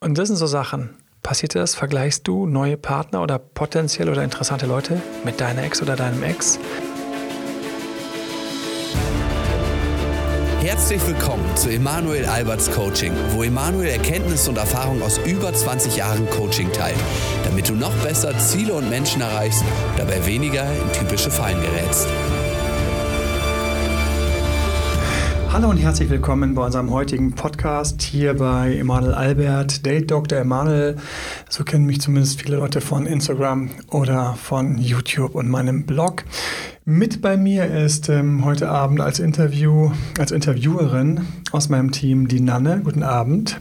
Und das sind so Sachen. Passiert das? Vergleichst du neue Partner oder potenziell oder interessante Leute mit deiner Ex oder deinem Ex? Herzlich willkommen zu Emanuel Alberts Coaching, wo Emanuel Erkenntnisse und Erfahrung aus über 20 Jahren Coaching teilt, damit du noch besser Ziele und Menschen erreichst, dabei weniger in typische Fallen gerätst. Hallo und herzlich willkommen bei unserem heutigen Podcast hier bei Emanuel Albert, Date Dr. Emanuel. So kennen mich zumindest viele Leute von Instagram oder von YouTube und meinem Blog. Mit bei mir ist ähm, heute Abend als Interview, als Interviewerin aus meinem Team die Nanne. Guten Abend.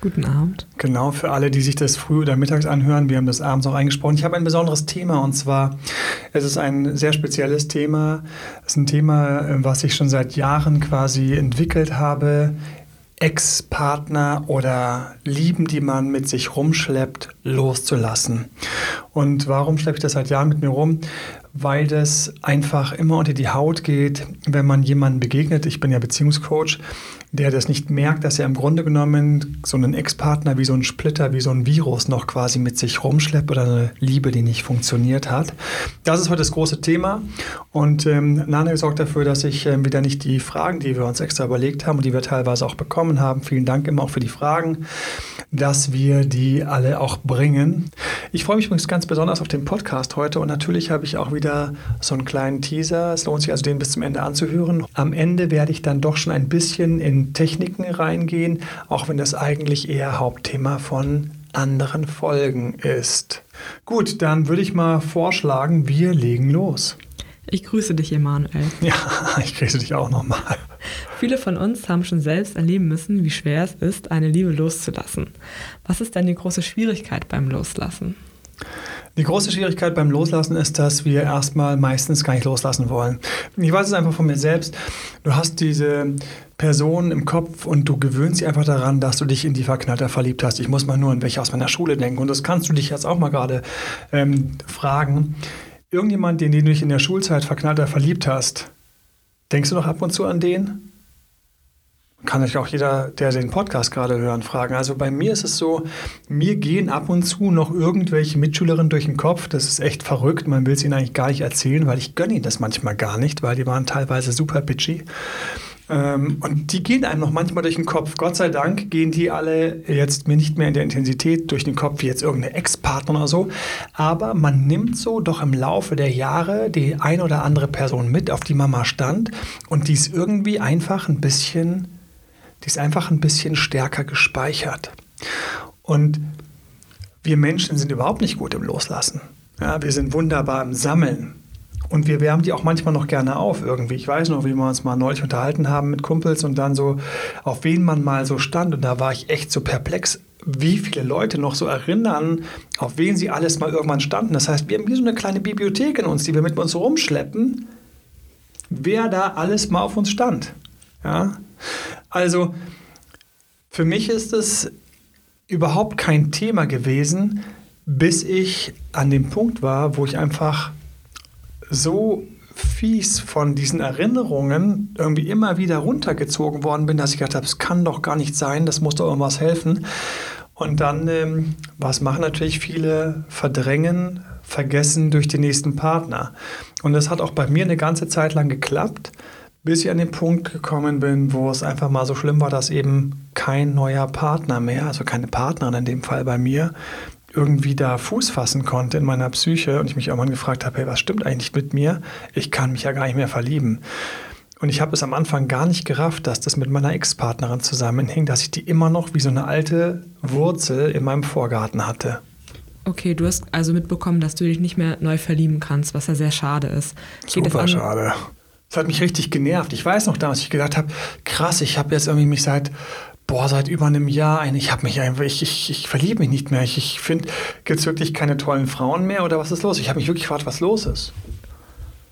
Guten Abend. Genau, für alle, die sich das früh oder mittags anhören, wir haben das abends auch eingesprochen. Ich habe ein besonderes Thema und zwar, es ist ein sehr spezielles Thema. Es ist ein Thema, was ich schon seit Jahren quasi entwickelt habe. Ex-Partner oder Lieben, die man mit sich rumschleppt, loszulassen. Und warum schleppe ich das seit Jahren mit mir rum? Weil das einfach immer unter die Haut geht, wenn man jemanden begegnet. Ich bin ja Beziehungscoach der das nicht merkt, dass er im Grunde genommen so einen Ex-Partner wie so ein Splitter, wie so ein Virus noch quasi mit sich rumschleppt oder eine Liebe, die nicht funktioniert hat. Das ist heute das große Thema und ähm, Nana sorgt dafür, dass ich ähm, wieder nicht die Fragen, die wir uns extra überlegt haben und die wir teilweise auch bekommen haben, vielen Dank immer auch für die Fragen, dass wir die alle auch bringen. Ich freue mich übrigens ganz besonders auf den Podcast heute und natürlich habe ich auch wieder so einen kleinen Teaser. Es lohnt sich also, den bis zum Ende anzuhören. Am Ende werde ich dann doch schon ein bisschen in Techniken reingehen, auch wenn das eigentlich eher Hauptthema von anderen Folgen ist. Gut, dann würde ich mal vorschlagen, wir legen los. Ich grüße dich, Emanuel. Ja, ich grüße dich auch nochmal. Viele von uns haben schon selbst erleben müssen, wie schwer es ist, eine Liebe loszulassen. Was ist denn die große Schwierigkeit beim Loslassen? Die große Schwierigkeit beim Loslassen ist, dass wir erstmal meistens gar nicht loslassen wollen. Ich weiß es einfach von mir selbst. Du hast diese Person im Kopf und du gewöhnst dich einfach daran, dass du dich in die Verknallter verliebt hast. Ich muss mal nur an welche aus meiner Schule denken. Und das kannst du dich jetzt auch mal gerade ähm, fragen. Irgendjemand, den du dich in der Schulzeit verknallter verliebt hast, denkst du noch ab und zu an den? Kann sich auch jeder, der den Podcast gerade hören, fragen. Also bei mir ist es so, mir gehen ab und zu noch irgendwelche Mitschülerinnen durch den Kopf. Das ist echt verrückt. Man will es ihnen eigentlich gar nicht erzählen, weil ich gönne ihnen das manchmal gar nicht, weil die waren teilweise super bitchy. Ähm, und die gehen einem noch manchmal durch den Kopf. Gott sei Dank gehen die alle jetzt mir nicht mehr in der Intensität durch den Kopf wie jetzt irgendeine Ex-Partner oder so. Aber man nimmt so doch im Laufe der Jahre die ein oder andere Person mit, auf die Mama stand und die ist irgendwie einfach ein bisschen die ist einfach ein bisschen stärker gespeichert. Und wir Menschen sind überhaupt nicht gut im Loslassen. Ja, wir sind wunderbar im Sammeln. Und wir wärmen die auch manchmal noch gerne auf irgendwie. Ich weiß noch, wie wir uns mal neulich unterhalten haben mit Kumpels und dann so, auf wen man mal so stand. Und da war ich echt so perplex, wie viele Leute noch so erinnern, auf wen sie alles mal irgendwann standen. Das heißt, wir haben wie so eine kleine Bibliothek in uns, die wir mit uns rumschleppen, wer da alles mal auf uns stand. Ja? Also für mich ist es überhaupt kein Thema gewesen, bis ich an dem Punkt war, wo ich einfach so fies von diesen Erinnerungen irgendwie immer wieder runtergezogen worden bin, dass ich gedacht habe, es kann doch gar nicht sein, das muss doch irgendwas helfen. Und dann, ähm, was machen natürlich viele, verdrängen, vergessen durch den nächsten Partner. Und das hat auch bei mir eine ganze Zeit lang geklappt bis ich an den Punkt gekommen bin, wo es einfach mal so schlimm war, dass eben kein neuer Partner mehr, also keine Partnerin in dem Fall bei mir, irgendwie da Fuß fassen konnte in meiner Psyche und ich mich irgendwann gefragt habe, hey, was stimmt eigentlich mit mir? Ich kann mich ja gar nicht mehr verlieben. Und ich habe es am Anfang gar nicht gerafft, dass das mit meiner Ex-Partnerin zusammenhing, dass ich die immer noch wie so eine alte Wurzel in meinem Vorgarten hatte. Okay, du hast also mitbekommen, dass du dich nicht mehr neu verlieben kannst, was ja sehr schade ist. Geht Super schade. Das hat mich richtig genervt. Ich weiß noch damals, ich gedacht habe, krass, ich habe jetzt irgendwie mich seit boah, seit über einem Jahr ein, ich habe mich einfach, ich, ich, ich verliebe mich nicht mehr. Ich, ich finde, gibt es wirklich keine tollen Frauen mehr oder was ist los? Ich habe mich wirklich gefragt, was los ist.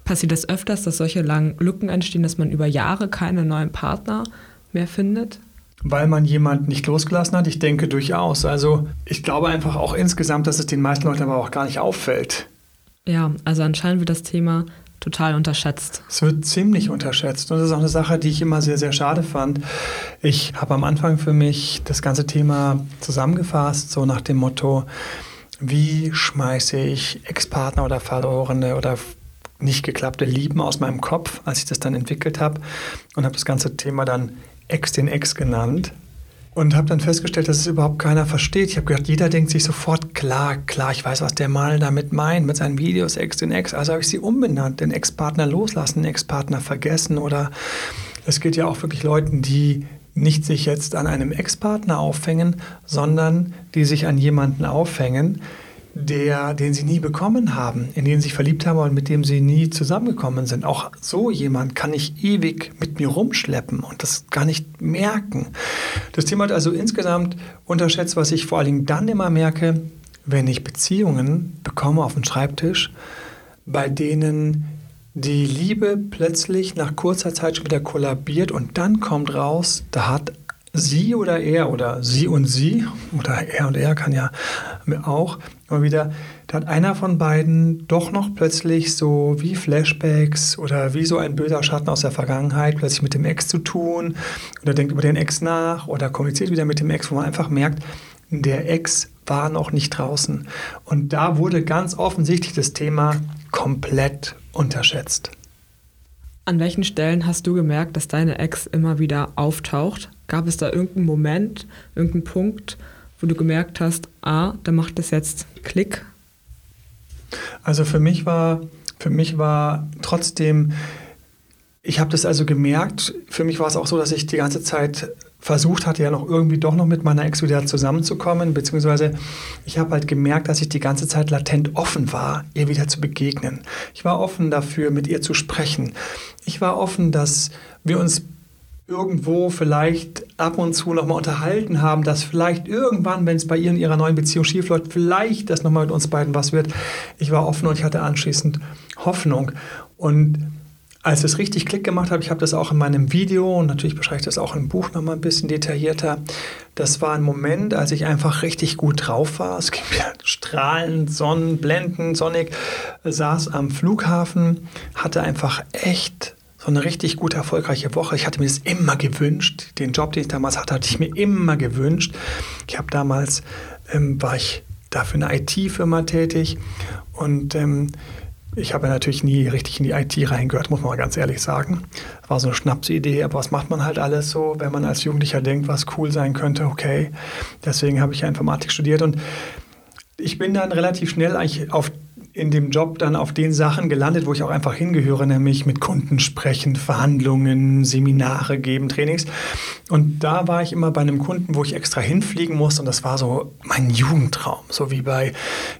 Passiert das öfters, dass solche langen Lücken entstehen, dass man über Jahre keine neuen Partner mehr findet? Weil man jemanden nicht losgelassen hat? Ich denke durchaus. Also ich glaube einfach auch insgesamt, dass es den meisten Leuten aber auch gar nicht auffällt. Ja, also anscheinend wird das Thema total unterschätzt. Es wird ziemlich unterschätzt. Und das ist auch eine Sache, die ich immer sehr, sehr schade fand. Ich habe am Anfang für mich das ganze Thema zusammengefasst, so nach dem Motto, wie schmeiße ich Ex-Partner oder Verlorene oder nicht geklappte Lieben aus meinem Kopf, als ich das dann entwickelt habe und habe das ganze Thema dann Ex den Ex genannt und habe dann festgestellt, dass es überhaupt keiner versteht. Ich habe gedacht, jeder denkt sich sofort, klar, klar, ich weiß, was der mal damit meint, mit seinen Videos Ex den Ex. Also habe ich sie umbenannt, den Ex-Partner loslassen, den Ex-Partner vergessen oder es geht ja auch wirklich Leuten, die nicht sich jetzt an einem Ex-Partner aufhängen, sondern die sich an jemanden aufhängen, der, den sie nie bekommen haben, in den sie sich verliebt haben und mit dem sie nie zusammengekommen sind. Auch so jemand kann ich ewig mit mir rumschleppen und das gar nicht merken. Das Thema hat also insgesamt unterschätzt, was ich vor allen Dingen dann immer merke, wenn ich Beziehungen bekomme auf den Schreibtisch, bei denen die Liebe plötzlich nach kurzer Zeit schon wieder kollabiert und dann kommt raus, da hat sie oder er oder sie und sie oder er und er kann ja auch immer wieder, da hat einer von beiden doch noch plötzlich so wie Flashbacks oder wie so ein böser Schatten aus der Vergangenheit plötzlich mit dem Ex zu tun oder denkt über den Ex nach oder kommuniziert wieder mit dem Ex, wo man einfach merkt, der Ex war noch nicht draußen. Und da wurde ganz offensichtlich das Thema komplett unterschätzt. An welchen Stellen hast du gemerkt, dass deine Ex immer wieder auftaucht? Gab es da irgendeinen Moment, irgendeinen Punkt, wo du gemerkt hast, ah, da macht es jetzt Klick? Also für mich war, für mich war trotzdem, ich habe das also gemerkt, für mich war es auch so, dass ich die ganze Zeit versucht hatte, ja noch irgendwie doch noch mit meiner Ex wieder zusammenzukommen, beziehungsweise ich habe halt gemerkt, dass ich die ganze Zeit latent offen war, ihr wieder zu begegnen. Ich war offen dafür, mit ihr zu sprechen. Ich war offen, dass wir uns irgendwo vielleicht ab und zu nochmal unterhalten haben, dass vielleicht irgendwann, wenn es bei ihr in ihrer neuen Beziehung schief läuft, vielleicht das nochmal mit uns beiden was wird. Ich war offen und ich hatte anschließend Hoffnung. Und als es richtig Klick gemacht hat, ich habe das auch in meinem Video und natürlich beschreibe ich das auch im Buch nochmal ein bisschen detaillierter. Das war ein Moment, als ich einfach richtig gut drauf war. Es ging mir strahlend, Sonnen, blendend, sonnig, saß am Flughafen, hatte einfach echt so eine richtig gute, erfolgreiche Woche. Ich hatte mir das immer gewünscht. Den Job, den ich damals hatte, hatte ich mir immer gewünscht. Ich habe damals, ähm, war ich da für eine IT-Firma tätig und ähm, ich habe natürlich nie richtig in die IT reingehört, muss man mal ganz ehrlich sagen. War so eine Schnapsidee, aber was macht man halt alles so, wenn man als Jugendlicher denkt, was cool sein könnte, okay. Deswegen habe ich ja Informatik studiert und ich bin dann relativ schnell eigentlich auf in dem Job dann auf den Sachen gelandet, wo ich auch einfach hingehöre, nämlich mit Kunden sprechen, Verhandlungen, Seminare geben, Trainings. Und da war ich immer bei einem Kunden, wo ich extra hinfliegen musste und das war so mein Jugendtraum, so wie bei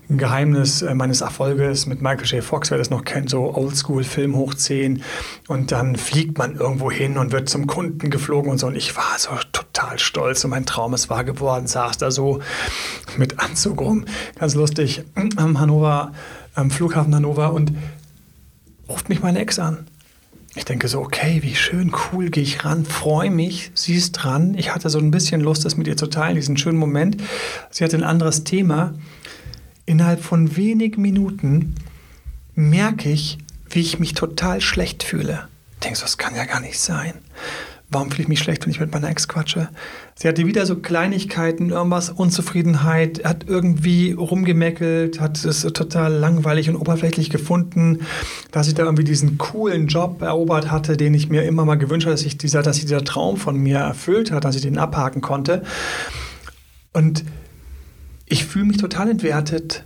Geheimnis äh, meines Erfolges mit Michael J. Fox, wer das noch kennt, so Oldschool-Film hoch 10 und dann fliegt man irgendwo hin und wird zum Kunden geflogen und so und ich war so total stolz und mein Traum ist wahr geworden, saß da so mit Anzug rum, ganz lustig, am Hannover am Flughafen Hannover und ruft mich meine Ex an. Ich denke so, okay, wie schön, cool, gehe ich ran, freue mich, sie ist dran. Ich hatte so ein bisschen Lust, das mit ihr zu teilen, diesen schönen Moment. Sie hatte ein anderes Thema. Innerhalb von wenigen Minuten merke ich, wie ich mich total schlecht fühle. Ich denke so, das kann ja gar nicht sein warum fühle ich mich schlecht, wenn ich mit meiner Ex quatsche? Sie hatte wieder so Kleinigkeiten, irgendwas, Unzufriedenheit, hat irgendwie rumgemeckelt, hat es total langweilig und oberflächlich gefunden, dass ich da irgendwie diesen coolen Job erobert hatte, den ich mir immer mal gewünscht habe, dass ich dieser, dass sich dieser Traum von mir erfüllt hat, dass ich den abhaken konnte. Und ich fühle mich total entwertet,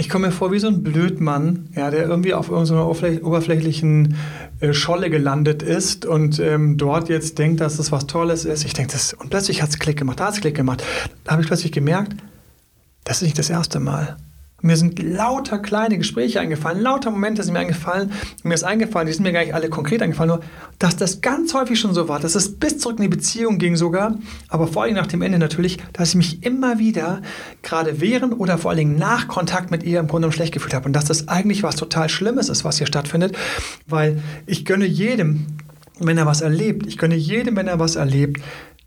ich komme mir vor wie so ein Blödmann, ja, der irgendwie auf irgendeiner oberflächlichen äh, Scholle gelandet ist und ähm, dort jetzt denkt, dass das was Tolles ist. Ich denke, das und plötzlich hat es Klick gemacht, da hat es Klick gemacht. Da habe ich plötzlich gemerkt, das ist nicht das erste Mal. Mir sind lauter kleine Gespräche eingefallen, lauter Momente sind mir eingefallen. Mir ist eingefallen, die sind mir gar nicht alle konkret eingefallen, nur dass das ganz häufig schon so war, dass es bis zurück in die Beziehung ging sogar, aber vor allem nach dem Ende natürlich, dass ich mich immer wieder, gerade während oder vor allem nach Kontakt mit ihr im Grunde schlecht gefühlt habe. Und dass das eigentlich was total Schlimmes ist, was hier stattfindet, weil ich gönne jedem, wenn er was erlebt, ich gönne jedem, wenn er was erlebt,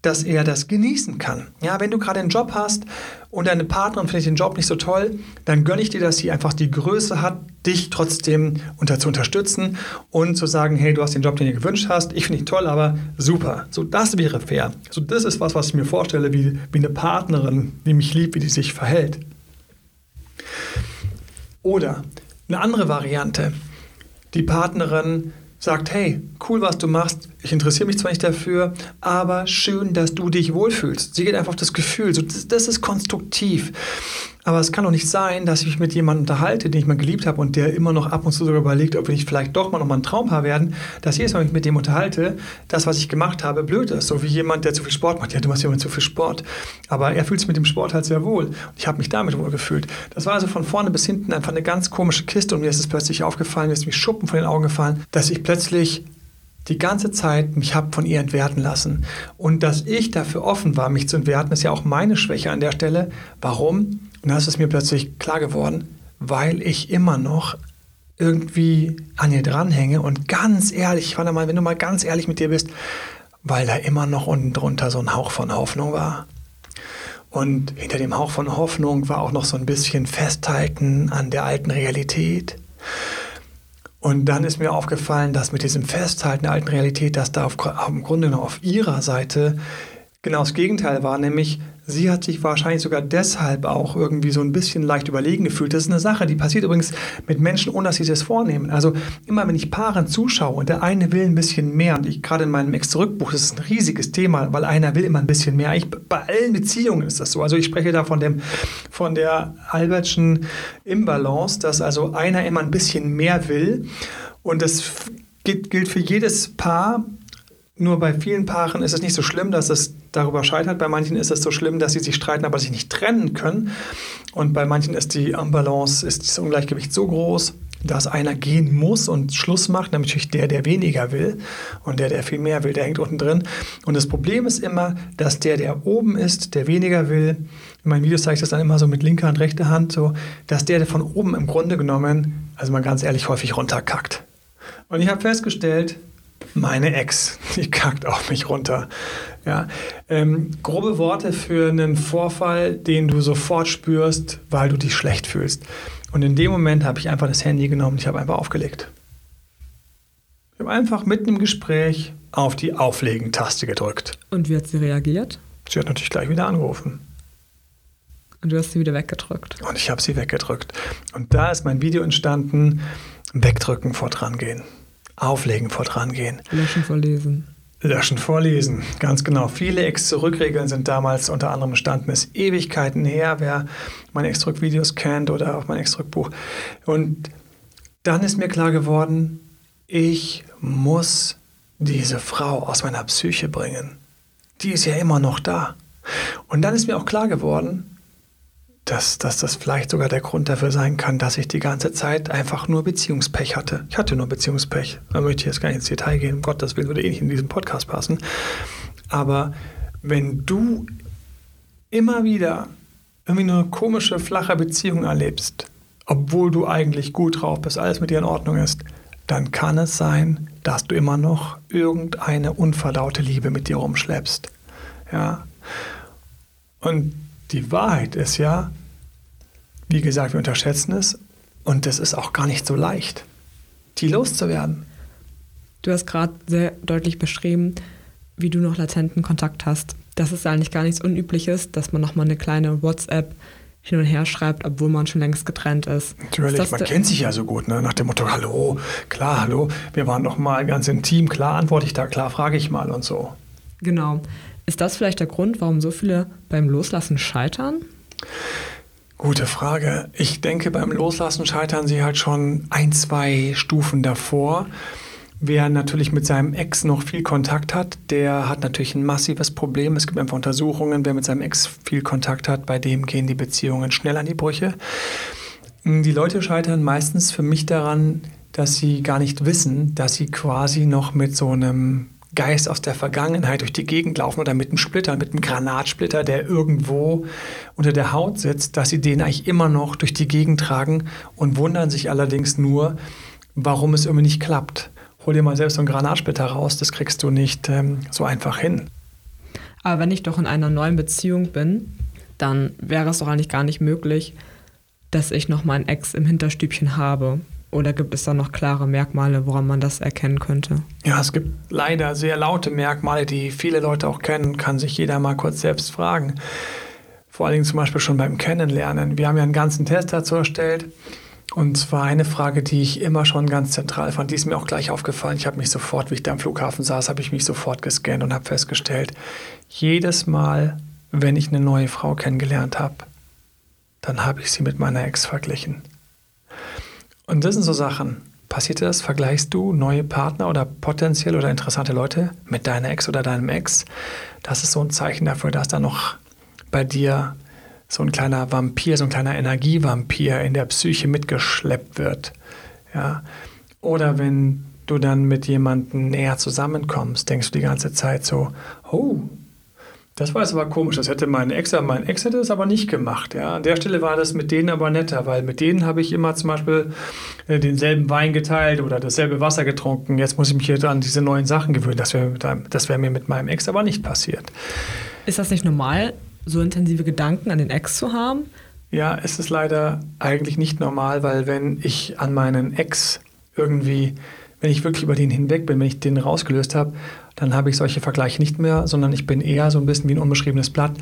dass er das genießen kann. Ja, wenn du gerade einen Job hast und deine Partnerin findet den Job nicht so toll, dann gönne ich dir, dass sie einfach die Größe hat, dich trotzdem unter zu unterstützen und zu sagen, hey, du hast den Job, den du gewünscht hast, ich finde ihn toll, aber super. So, das wäre fair. So, das ist was, was ich mir vorstelle, wie, wie eine Partnerin, die mich liebt, wie die sich verhält. Oder eine andere Variante. Die Partnerin sagt, hey, cool, was du machst, ich interessiere mich zwar nicht dafür, aber schön, dass du dich wohlfühlst. Sie geht einfach auf das Gefühl, so, das, das ist konstruktiv. Aber es kann doch nicht sein, dass ich mich mit jemandem unterhalte, den ich mal geliebt habe und der immer noch ab und zu sogar überlegt, ob wir nicht vielleicht doch mal noch mal ein Traumpaar werden, dass jedes Mal, wenn ich mit dem unterhalte, das, was ich gemacht habe, blöd ist. So wie jemand, der zu viel Sport macht. Ja, du machst ja immer zu viel Sport. Aber er fühlt sich mit dem Sport halt sehr wohl. Und ich habe mich damit wohl gefühlt. Das war also von vorne bis hinten einfach eine ganz komische Kiste und mir ist es plötzlich aufgefallen, mir ist mir Schuppen von den Augen gefallen, dass ich plötzlich die ganze Zeit mich habe von ihr entwerten lassen. Und dass ich dafür offen war, mich zu entwerten, ist ja auch meine Schwäche an der Stelle. Warum? Und da ist es mir plötzlich klar geworden, weil ich immer noch irgendwie an ihr dranhänge und ganz ehrlich, ich fand mal, wenn du mal ganz ehrlich mit dir bist, weil da immer noch unten drunter so ein Hauch von Hoffnung war. Und hinter dem Hauch von Hoffnung war auch noch so ein bisschen Festhalten an der alten Realität. Und dann ist mir aufgefallen, dass mit diesem Festhalten der alten Realität, dass da auf, im Grunde noch auf ihrer Seite genau das Gegenteil war, nämlich sie hat sich wahrscheinlich sogar deshalb auch irgendwie so ein bisschen leicht überlegen gefühlt. Das ist eine Sache, die passiert übrigens mit Menschen, ohne dass sie das vornehmen. Also immer, wenn ich Paaren zuschaue und der eine will ein bisschen mehr, und ich gerade in meinem Ex-Zurückbuch, das ist ein riesiges Thema, weil einer will immer ein bisschen mehr. Ich, bei allen Beziehungen ist das so. Also ich spreche da von, dem, von der Albertschen Imbalance, dass also einer immer ein bisschen mehr will und das gilt für jedes Paar nur bei vielen Paaren ist es nicht so schlimm, dass es darüber scheitert. Bei manchen ist es so schlimm, dass sie sich streiten, aber sich nicht trennen können. Und bei manchen ist die Imbalance, ist das Ungleichgewicht so groß, dass einer gehen muss und Schluss macht, nämlich der, der weniger will und der, der viel mehr will, der hängt unten drin. Und das Problem ist immer, dass der, der oben ist, der weniger will, in meinen Videos zeige ich das dann immer so mit linker und rechter Hand, so, dass der, der von oben im Grunde genommen, also mal ganz ehrlich, häufig runterkackt. Und ich habe festgestellt, meine Ex, die kackt auf mich runter. Ja, ähm, grobe Worte für einen Vorfall, den du sofort spürst, weil du dich schlecht fühlst. Und in dem Moment habe ich einfach das Handy genommen, ich habe einfach aufgelegt. Ich habe einfach mitten im Gespräch auf die Auflegen-Taste gedrückt. Und wie hat sie reagiert? Sie hat natürlich gleich wieder angerufen. Und du hast sie wieder weggedrückt. Und ich habe sie weggedrückt. Und da ist mein Video entstanden, wegdrücken vor drangehen. Auflegen vor dran gehen. Löschen vorlesen. Löschen vorlesen, ganz genau. Viele Ex-Zurück-Regeln sind damals unter anderem entstanden, ist Ewigkeiten her, wer meine Ex-Zurück-Videos kennt oder auch mein Ex-Zurück-Buch. Und dann ist mir klar geworden, ich muss diese Frau aus meiner Psyche bringen. Die ist ja immer noch da. Und dann ist mir auch klar geworden, dass, dass das vielleicht sogar der Grund dafür sein kann, dass ich die ganze Zeit einfach nur Beziehungspech hatte. Ich hatte nur Beziehungspech. Da möchte ich jetzt gar nicht ins Detail gehen. Um Gottes Willen würde eh nicht in diesen Podcast passen. Aber wenn du immer wieder irgendwie eine komische, flache Beziehung erlebst, obwohl du eigentlich gut drauf bist, alles mit dir in Ordnung ist, dann kann es sein, dass du immer noch irgendeine unverdaute Liebe mit dir rumschleppst. Ja. Und die Wahrheit ist ja, wie gesagt, wir unterschätzen es und es ist auch gar nicht so leicht, die loszuwerden. Du hast gerade sehr deutlich beschrieben, wie du noch latenten Kontakt hast. Das ist eigentlich gar nichts Unübliches, dass man nochmal eine kleine WhatsApp hin und her schreibt, obwohl man schon längst getrennt ist. Natürlich, ist man kennt sich ja so gut, ne? nach dem Motto, hallo, klar, hallo, wir waren doch mal ganz intim, klar antworte ich da, klar frage ich mal und so. Genau. Ist das vielleicht der Grund, warum so viele beim Loslassen scheitern? Gute Frage. Ich denke, beim Loslassen scheitern sie halt schon ein, zwei Stufen davor. Wer natürlich mit seinem Ex noch viel Kontakt hat, der hat natürlich ein massives Problem. Es gibt einfach Untersuchungen, wer mit seinem Ex viel Kontakt hat, bei dem gehen die Beziehungen schnell an die Brüche. Die Leute scheitern meistens für mich daran, dass sie gar nicht wissen, dass sie quasi noch mit so einem Geist aus der Vergangenheit durch die Gegend laufen oder mit einem Splitter, mit einem Granatsplitter, der irgendwo unter der Haut sitzt, dass sie den eigentlich immer noch durch die Gegend tragen und wundern sich allerdings nur, warum es irgendwie nicht klappt. Hol dir mal selbst so einen Granatsplitter raus, das kriegst du nicht ähm, so einfach hin. Aber wenn ich doch in einer neuen Beziehung bin, dann wäre es doch eigentlich gar nicht möglich, dass ich noch meinen Ex im Hinterstübchen habe. Oder gibt es da noch klare Merkmale, woran man das erkennen könnte? Ja, es gibt leider sehr laute Merkmale, die viele Leute auch kennen, kann sich jeder mal kurz selbst fragen. Vor allen Dingen zum Beispiel schon beim Kennenlernen. Wir haben ja einen ganzen Test dazu erstellt. Und zwar eine Frage, die ich immer schon ganz zentral fand, die ist mir auch gleich aufgefallen. Ich habe mich sofort, wie ich da am Flughafen saß, habe ich mich sofort gescannt und habe festgestellt, jedes Mal, wenn ich eine neue Frau kennengelernt habe, dann habe ich sie mit meiner Ex verglichen. Und das sind so Sachen. Passiert das? Vergleichst du neue Partner oder potenziell oder interessante Leute mit deiner Ex oder deinem Ex? Das ist so ein Zeichen dafür, dass da noch bei dir so ein kleiner Vampir, so ein kleiner Energievampir in der Psyche mitgeschleppt wird. Ja? Oder wenn du dann mit jemandem näher zusammenkommst, denkst du die ganze Zeit so, oh, das war jetzt aber komisch. Das hätte mein Ex, mein Ex hätte das aber nicht gemacht. Ja. An der Stelle war das mit denen aber netter, weil mit denen habe ich immer zum Beispiel äh, denselben Wein geteilt oder dasselbe Wasser getrunken. Jetzt muss ich mich hier an diese neuen Sachen gewöhnen. Das wäre wär mir mit meinem Ex aber nicht passiert. Ist das nicht normal, so intensive Gedanken an den Ex zu haben? Ja, es ist leider eigentlich nicht normal, weil wenn ich an meinen Ex irgendwie, wenn ich wirklich über den hinweg bin, wenn ich den rausgelöst habe, dann habe ich solche Vergleiche nicht mehr, sondern ich bin eher so ein bisschen wie ein unbeschriebenes Blatt.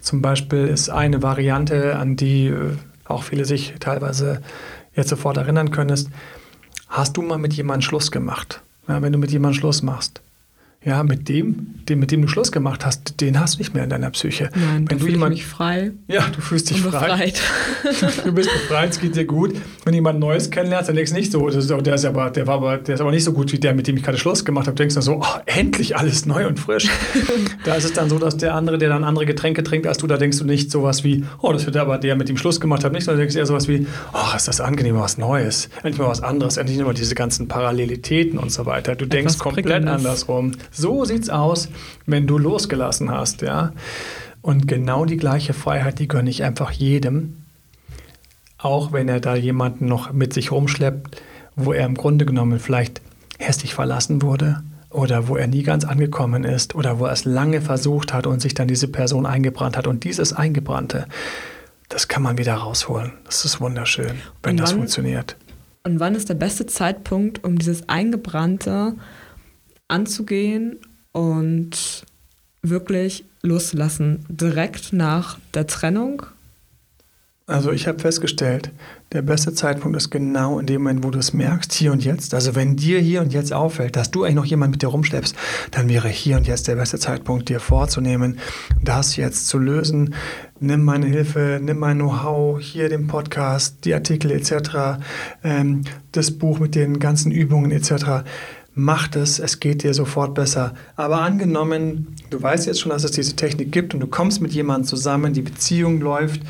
Zum Beispiel ist eine Variante, an die äh, auch viele sich teilweise jetzt sofort erinnern können, ist, hast du mal mit jemandem Schluss gemacht? Ja, wenn du mit jemandem Schluss machst, ja, mit dem, dem, mit dem du Schluss gemacht hast, den hast du nicht mehr in deiner Psyche. Nein, wenn du jemand, mich frei. Ja, du fühlst dich frei. du bist befreit, es geht dir gut. Wenn du jemand Neues kennenlernst, dann denkst du nicht so, ist, der, ist aber, der, war aber, der ist aber nicht so gut wie der, mit dem ich gerade Schluss gemacht habe. Du denkst dann so, oh, endlich alles neu und frisch. da ist es dann so, dass der andere, der dann andere Getränke trinkt als du, da denkst du nicht sowas wie, oh, das wird aber der, mit dem Schluss gemacht hat, nicht, sondern du denkst eher sowas wie, oh, ist das angenehm, was Neues. Endlich mal was anderes, endlich immer diese ganzen Parallelitäten und so weiter. Du denkst Etwas komplett andersrum. So sieht's aus, wenn du losgelassen hast, ja. Und genau die gleiche Freiheit, die gönne ich einfach jedem, auch wenn er da jemanden noch mit sich rumschleppt, wo er im Grunde genommen vielleicht hässlich verlassen wurde oder wo er nie ganz angekommen ist oder wo er es lange versucht hat und sich dann diese Person eingebrannt hat. Und dieses Eingebrannte, das kann man wieder rausholen. Das ist wunderschön, wenn wann, das funktioniert. Und wann ist der beste Zeitpunkt, um dieses Eingebrannte anzugehen und wirklich loslassen, direkt nach der Trennung? Also ich habe festgestellt, der beste Zeitpunkt ist genau in dem Moment, wo du es merkst, hier und jetzt. Also wenn dir hier und jetzt auffällt, dass du eigentlich noch jemanden mit dir rumschleppst, dann wäre hier und jetzt der beste Zeitpunkt, dir vorzunehmen, das jetzt zu lösen. Nimm meine Hilfe, nimm mein Know-how, hier den Podcast, die Artikel etc., ähm, das Buch mit den ganzen Übungen etc macht es, es geht dir sofort besser. Aber angenommen, du weißt jetzt schon, dass es diese Technik gibt und du kommst mit jemandem zusammen, die Beziehung läuft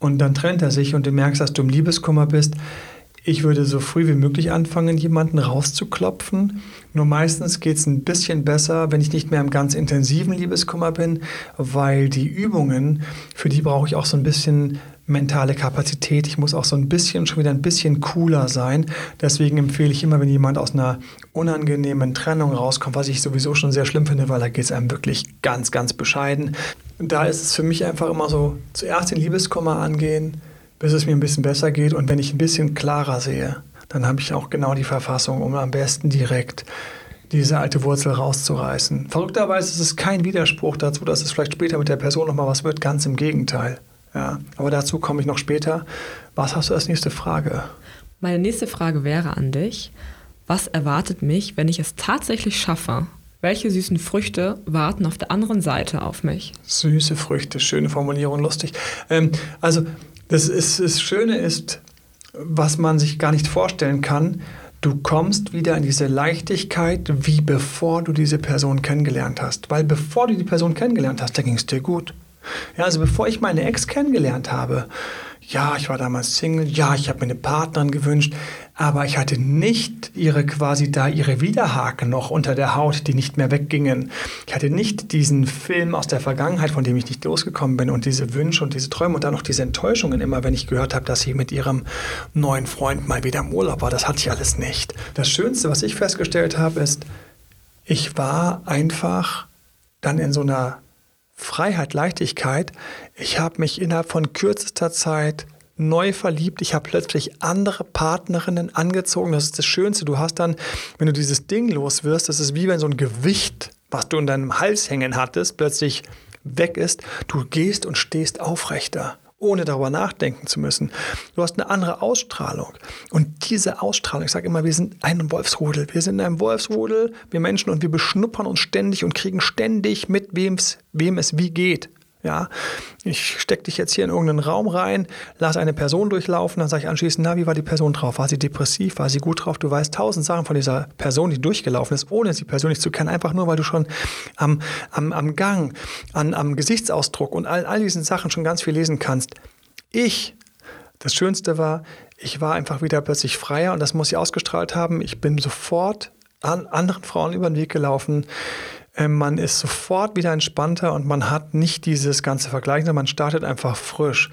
und dann trennt er sich und du merkst, dass du im Liebeskummer bist. Ich würde so früh wie möglich anfangen, jemanden rauszuklopfen. Nur meistens geht es ein bisschen besser, wenn ich nicht mehr im ganz intensiven Liebeskummer bin, weil die Übungen, für die brauche ich auch so ein bisschen mentale Kapazität. Ich muss auch so ein bisschen, schon wieder ein bisschen cooler sein. Deswegen empfehle ich immer, wenn jemand aus einer unangenehmen Trennung rauskommt, was ich sowieso schon sehr schlimm finde, weil da geht es einem wirklich ganz, ganz bescheiden. Da ist es für mich einfach immer so, zuerst den Liebeskummer angehen, bis es mir ein bisschen besser geht. Und wenn ich ein bisschen klarer sehe, dann habe ich auch genau die Verfassung, um am besten direkt diese alte Wurzel rauszureißen. Verrückterweise ist es kein Widerspruch dazu, dass es vielleicht später mit der Person nochmal was wird, ganz im Gegenteil. Ja, aber dazu komme ich noch später. Was hast du als nächste Frage? Meine nächste Frage wäre an dich. Was erwartet mich, wenn ich es tatsächlich schaffe? Welche süßen Früchte warten auf der anderen Seite auf mich? Süße Früchte, schöne Formulierung, lustig. Ähm, also das, ist, das Schöne ist, was man sich gar nicht vorstellen kann, du kommst wieder in diese Leichtigkeit, wie bevor du diese Person kennengelernt hast. Weil bevor du die Person kennengelernt hast, da ging es dir gut. Ja, also bevor ich meine Ex kennengelernt habe, ja, ich war damals Single, ja, ich habe mir eine Partnerin gewünscht, aber ich hatte nicht ihre quasi da ihre Widerhaken noch unter der Haut, die nicht mehr weggingen. Ich hatte nicht diesen Film aus der Vergangenheit, von dem ich nicht losgekommen bin und diese Wünsche und diese Träume und dann noch diese Enttäuschungen immer, wenn ich gehört habe, dass sie mit ihrem neuen Freund mal wieder im Urlaub war. Das hatte ich alles nicht. Das Schönste, was ich festgestellt habe, ist, ich war einfach dann in so einer Freiheit, Leichtigkeit. Ich habe mich innerhalb von kürzester Zeit neu verliebt. Ich habe plötzlich andere Partnerinnen angezogen. Das ist das Schönste. Du hast dann, wenn du dieses Ding los wirst, das ist wie wenn so ein Gewicht, was du in deinem Hals hängen hattest, plötzlich weg ist. Du gehst und stehst aufrechter ohne darüber nachdenken zu müssen. Du hast eine andere Ausstrahlung. Und diese Ausstrahlung, ich sage immer, wir sind ein Wolfsrudel. Wir sind ein Wolfsrudel, wir Menschen, und wir beschnuppern uns ständig und kriegen ständig mit, wem es wie geht. Ja, ich stecke dich jetzt hier in irgendeinen Raum rein, lass eine Person durchlaufen, dann sage ich anschließend, na, wie war die Person drauf? War sie depressiv? War sie gut drauf? Du weißt tausend Sachen von dieser Person, die durchgelaufen ist, ohne sie persönlich zu kennen, einfach nur, weil du schon am, am, am Gang, an, am Gesichtsausdruck und all, all diesen Sachen schon ganz viel lesen kannst. Ich, das Schönste war, ich war einfach wieder plötzlich freier und das muss ich ausgestrahlt haben. Ich bin sofort an anderen Frauen über den Weg gelaufen. Ähm, man ist sofort wieder entspannter und man hat nicht dieses ganze Vergleichen, sondern man startet einfach frisch.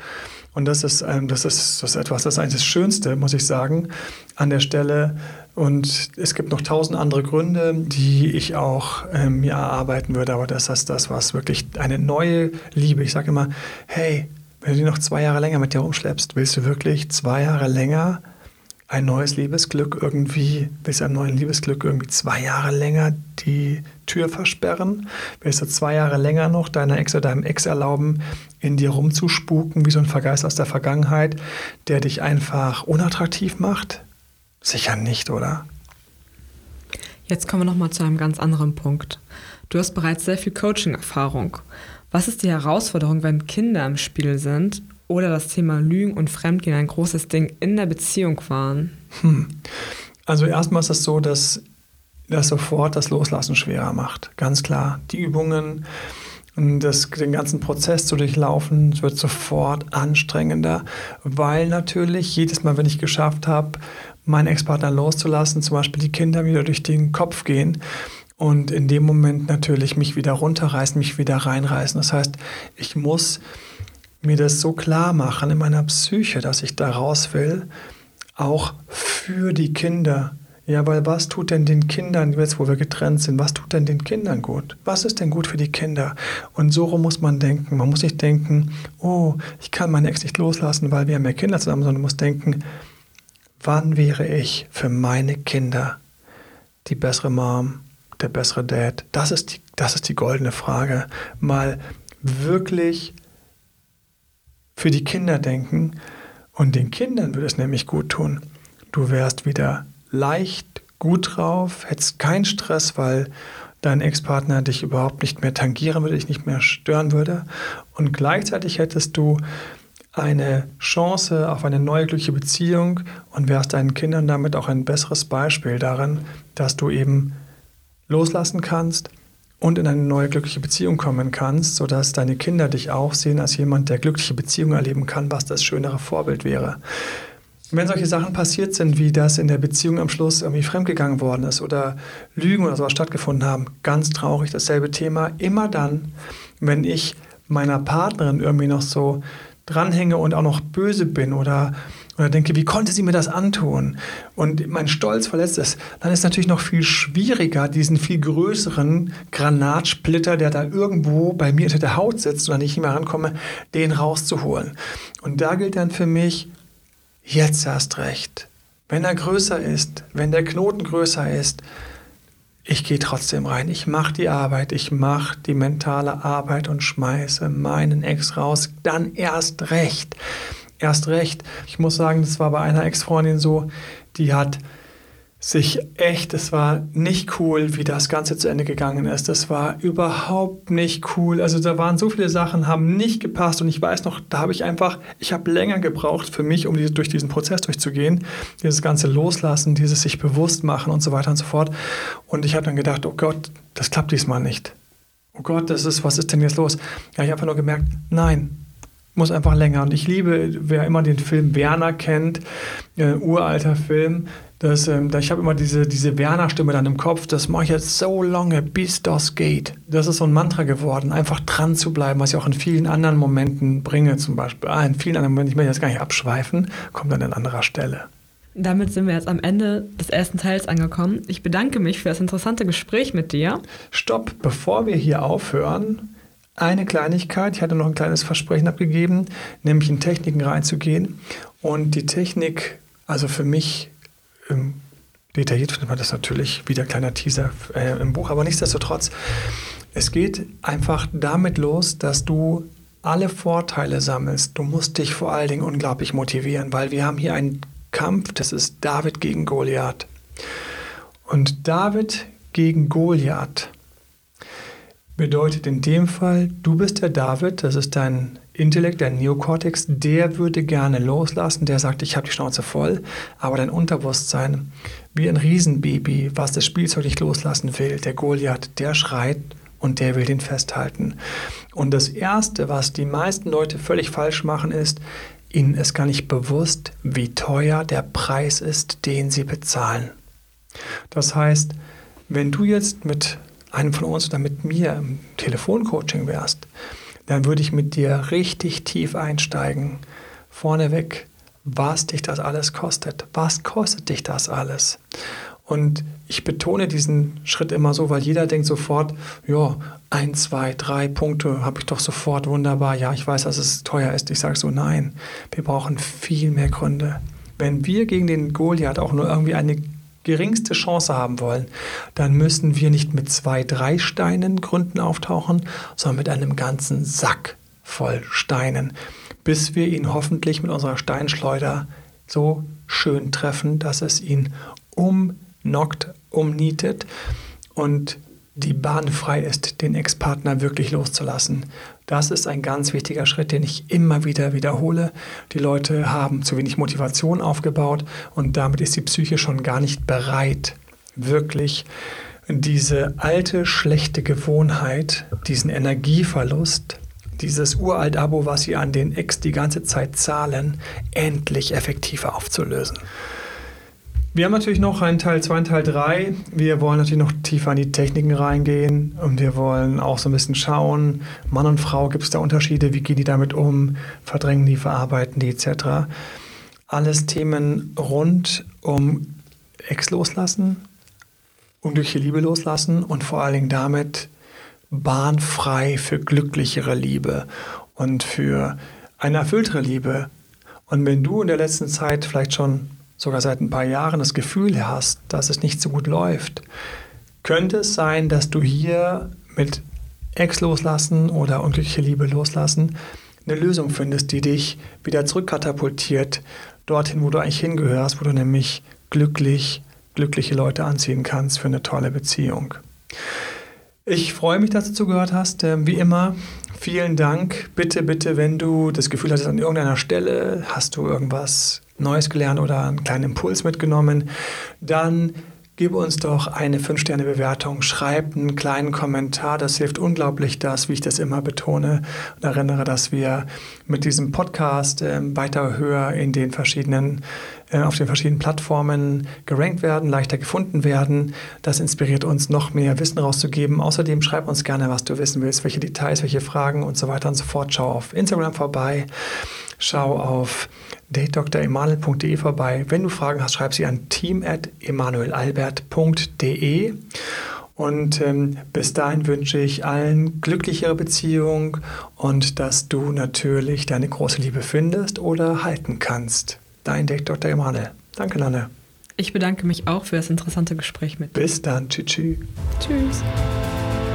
Und das ist, ähm, das ist, das ist etwas, das ist eigentlich das Schönste, muss ich sagen, an der Stelle. Und es gibt noch tausend andere Gründe, die ich auch ähm, mir erarbeiten würde, aber das ist das, was wirklich eine neue Liebe. Ich sage immer, hey, wenn du die noch zwei Jahre länger mit dir rumschleppst, willst du wirklich zwei Jahre länger ein neues Liebesglück irgendwie, willst du einem neuen Liebesglück irgendwie zwei Jahre länger die Tür versperren? Willst du zwei Jahre länger noch deiner Ex oder deinem Ex erlauben, in dir rumzuspuken, wie so ein Vergeist aus der Vergangenheit, der dich einfach unattraktiv macht? Sicher nicht, oder? Jetzt kommen wir nochmal zu einem ganz anderen Punkt. Du hast bereits sehr viel Coaching-Erfahrung. Was ist die Herausforderung, wenn Kinder im Spiel sind oder das Thema Lügen und Fremdgehen ein großes Ding in der Beziehung waren? Hm. Also erstmal ist es so, dass das sofort das Loslassen schwerer macht. Ganz klar. Die Übungen und das, den ganzen Prozess zu durchlaufen, wird sofort anstrengender, weil natürlich jedes Mal, wenn ich geschafft habe, meinen Ex-Partner loszulassen, zum Beispiel die Kinder wieder durch den Kopf gehen und in dem Moment natürlich mich wieder runterreißen, mich wieder reinreißen. Das heißt, ich muss mir das so klar machen in meiner Psyche, dass ich da raus will, auch für die Kinder. Ja, weil was tut denn den Kindern, jetzt wo wir getrennt sind, was tut denn den Kindern gut? Was ist denn gut für die Kinder? Und so rum muss man denken. Man muss nicht denken, oh, ich kann meine Ex nicht loslassen, weil wir haben mehr Kinder zusammen, sondern man muss denken, wann wäre ich für meine Kinder die bessere Mom, der bessere Dad? Das ist die, das ist die goldene Frage. Mal wirklich für die Kinder denken und den Kindern würde es nämlich gut tun. Du wärst wieder leicht, gut drauf, hättest keinen Stress, weil dein Ex-Partner dich überhaupt nicht mehr tangieren würde, dich nicht mehr stören würde. Und gleichzeitig hättest du eine Chance auf eine neue glückliche Beziehung und wärst deinen Kindern damit auch ein besseres Beispiel darin, dass du eben loslassen kannst, und in eine neue glückliche Beziehung kommen kannst, sodass deine Kinder dich auch sehen als jemand, der glückliche Beziehungen erleben kann, was das schönere Vorbild wäre. Wenn solche Sachen passiert sind, wie das in der Beziehung am Schluss irgendwie fremdgegangen worden ist oder Lügen oder sowas stattgefunden haben, ganz traurig, dasselbe Thema. Immer dann, wenn ich meiner Partnerin irgendwie noch so dranhänge und auch noch böse bin oder oder denke, wie konnte sie mir das antun? Und mein Stolz verletzt ist, dann ist es natürlich noch viel schwieriger, diesen viel größeren Granatsplitter, der da irgendwo bei mir unter der Haut sitzt und nicht mehr rankomme, den rauszuholen. Und da gilt dann für mich, jetzt erst recht. Wenn er größer ist, wenn der Knoten größer ist, ich gehe trotzdem rein. Ich mache die Arbeit, ich mache die mentale Arbeit und schmeiße meinen Ex raus. Dann erst recht erst recht. Ich muss sagen, das war bei einer Ex-Freundin so, die hat sich echt, es war nicht cool, wie das Ganze zu Ende gegangen ist. Das war überhaupt nicht cool. Also da waren so viele Sachen, haben nicht gepasst und ich weiß noch, da habe ich einfach, ich habe länger gebraucht für mich, um durch diesen Prozess durchzugehen. Dieses ganze Loslassen, dieses sich bewusst machen und so weiter und so fort. Und ich habe dann gedacht, oh Gott, das klappt diesmal nicht. Oh Gott, das ist, was ist denn jetzt los? Ja, ich habe einfach nur gemerkt, nein, muss einfach länger. Und ich liebe, wer immer den Film Werner kennt, äh, uralter Film, das, ähm, ich habe immer diese, diese Werner-Stimme dann im Kopf, das mache ich jetzt so lange, bis das geht. Das ist so ein Mantra geworden, einfach dran zu bleiben, was ich auch in vielen anderen Momenten bringe, zum Beispiel. Ah, in vielen anderen Momenten, ich möchte jetzt gar nicht abschweifen, kommt dann an anderer Stelle. Damit sind wir jetzt am Ende des ersten Teils angekommen. Ich bedanke mich für das interessante Gespräch mit dir. Stopp, bevor wir hier aufhören, eine Kleinigkeit. Ich hatte noch ein kleines Versprechen abgegeben, nämlich in Techniken reinzugehen. Und die Technik, also für mich, ähm, detailliert findet man das natürlich, wieder kleiner Teaser äh, im Buch, aber nichtsdestotrotz, es geht einfach damit los, dass du alle Vorteile sammelst. Du musst dich vor allen Dingen unglaublich motivieren, weil wir haben hier einen Kampf, das ist David gegen Goliath. Und David gegen Goliath bedeutet in dem Fall, du bist der David, das ist dein Intellekt, dein Neokortex, der würde gerne loslassen, der sagt, ich habe die Schnauze voll, aber dein Unterbewusstsein, wie ein Riesenbaby, was das Spielzeug nicht loslassen will, der Goliath, der schreit und der will den festhalten. Und das Erste, was die meisten Leute völlig falsch machen, ist, ihnen ist gar nicht bewusst, wie teuer der Preis ist, den sie bezahlen. Das heißt, wenn du jetzt mit einem von uns oder mit mir im Telefoncoaching wärst, dann würde ich mit dir richtig tief einsteigen. Vorneweg, was dich das alles kostet. Was kostet dich das alles? Und ich betone diesen Schritt immer so, weil jeder denkt sofort, ja, ein, zwei, drei Punkte habe ich doch sofort wunderbar. Ja, ich weiß, dass es teuer ist. Ich sage so, nein, wir brauchen viel mehr Gründe. Wenn wir gegen den Goliath auch nur irgendwie eine geringste Chance haben wollen, dann müssen wir nicht mit zwei, drei Steinen Gründen auftauchen, sondern mit einem ganzen Sack voll Steinen, bis wir ihn hoffentlich mit unserer Steinschleuder so schön treffen, dass es ihn umnockt, umnietet und die Bahn frei ist, den Ex-Partner wirklich loszulassen. Das ist ein ganz wichtiger Schritt, den ich immer wieder wiederhole. Die Leute haben zu wenig Motivation aufgebaut und damit ist die Psyche schon gar nicht bereit, wirklich diese alte, schlechte Gewohnheit, diesen Energieverlust, dieses uralt Abo, was sie an den Ex die ganze Zeit zahlen, endlich effektiver aufzulösen. Wir haben natürlich noch einen Teil 2 und Teil 3. Wir wollen natürlich noch tiefer in die Techniken reingehen und wir wollen auch so ein bisschen schauen, Mann und Frau, gibt es da Unterschiede, wie gehen die damit um, verdrängen die, verarbeiten die etc. Alles Themen rund um Ex loslassen, unglückliche Liebe loslassen und vor allen Dingen damit bahnfrei für glücklichere Liebe und für eine erfülltere Liebe. Und wenn du in der letzten Zeit vielleicht schon sogar seit ein paar Jahren das Gefühl hast, dass es nicht so gut läuft, könnte es sein, dass du hier mit Ex loslassen oder unglückliche Liebe loslassen eine Lösung findest, die dich wieder zurückkatapultiert dorthin, wo du eigentlich hingehörst, wo du nämlich glücklich, glückliche Leute anziehen kannst für eine tolle Beziehung. Ich freue mich, dass du zugehört hast. Ähm, wie immer, vielen Dank. Bitte, bitte, wenn du das Gefühl hast, an irgendeiner Stelle hast du irgendwas Neues gelernt oder einen kleinen Impuls mitgenommen, dann gib uns doch eine 5-Sterne-Bewertung, schreib einen kleinen Kommentar. Das hilft unglaublich, dass, wie ich das immer betone und erinnere, dass wir mit diesem Podcast äh, weiter höher in den verschiedenen, äh, auf den verschiedenen Plattformen gerankt werden, leichter gefunden werden. Das inspiriert uns, noch mehr Wissen rauszugeben. Außerdem schreib uns gerne, was du wissen willst, welche Details, welche Fragen und so weiter und so fort. Schau auf Instagram vorbei, schau auf datedremanuel.de vorbei. Wenn du Fragen hast, schreib sie an team.emanuelalbert.de. Und ähm, bis dahin wünsche ich allen glücklichere Beziehung und dass du natürlich deine große Liebe findest oder halten kannst. Dein Date Dr. Emanuel. Danke, Lanne. Ich bedanke mich auch für das interessante Gespräch mit dir. Bis dann. Tschüss. Tschüss.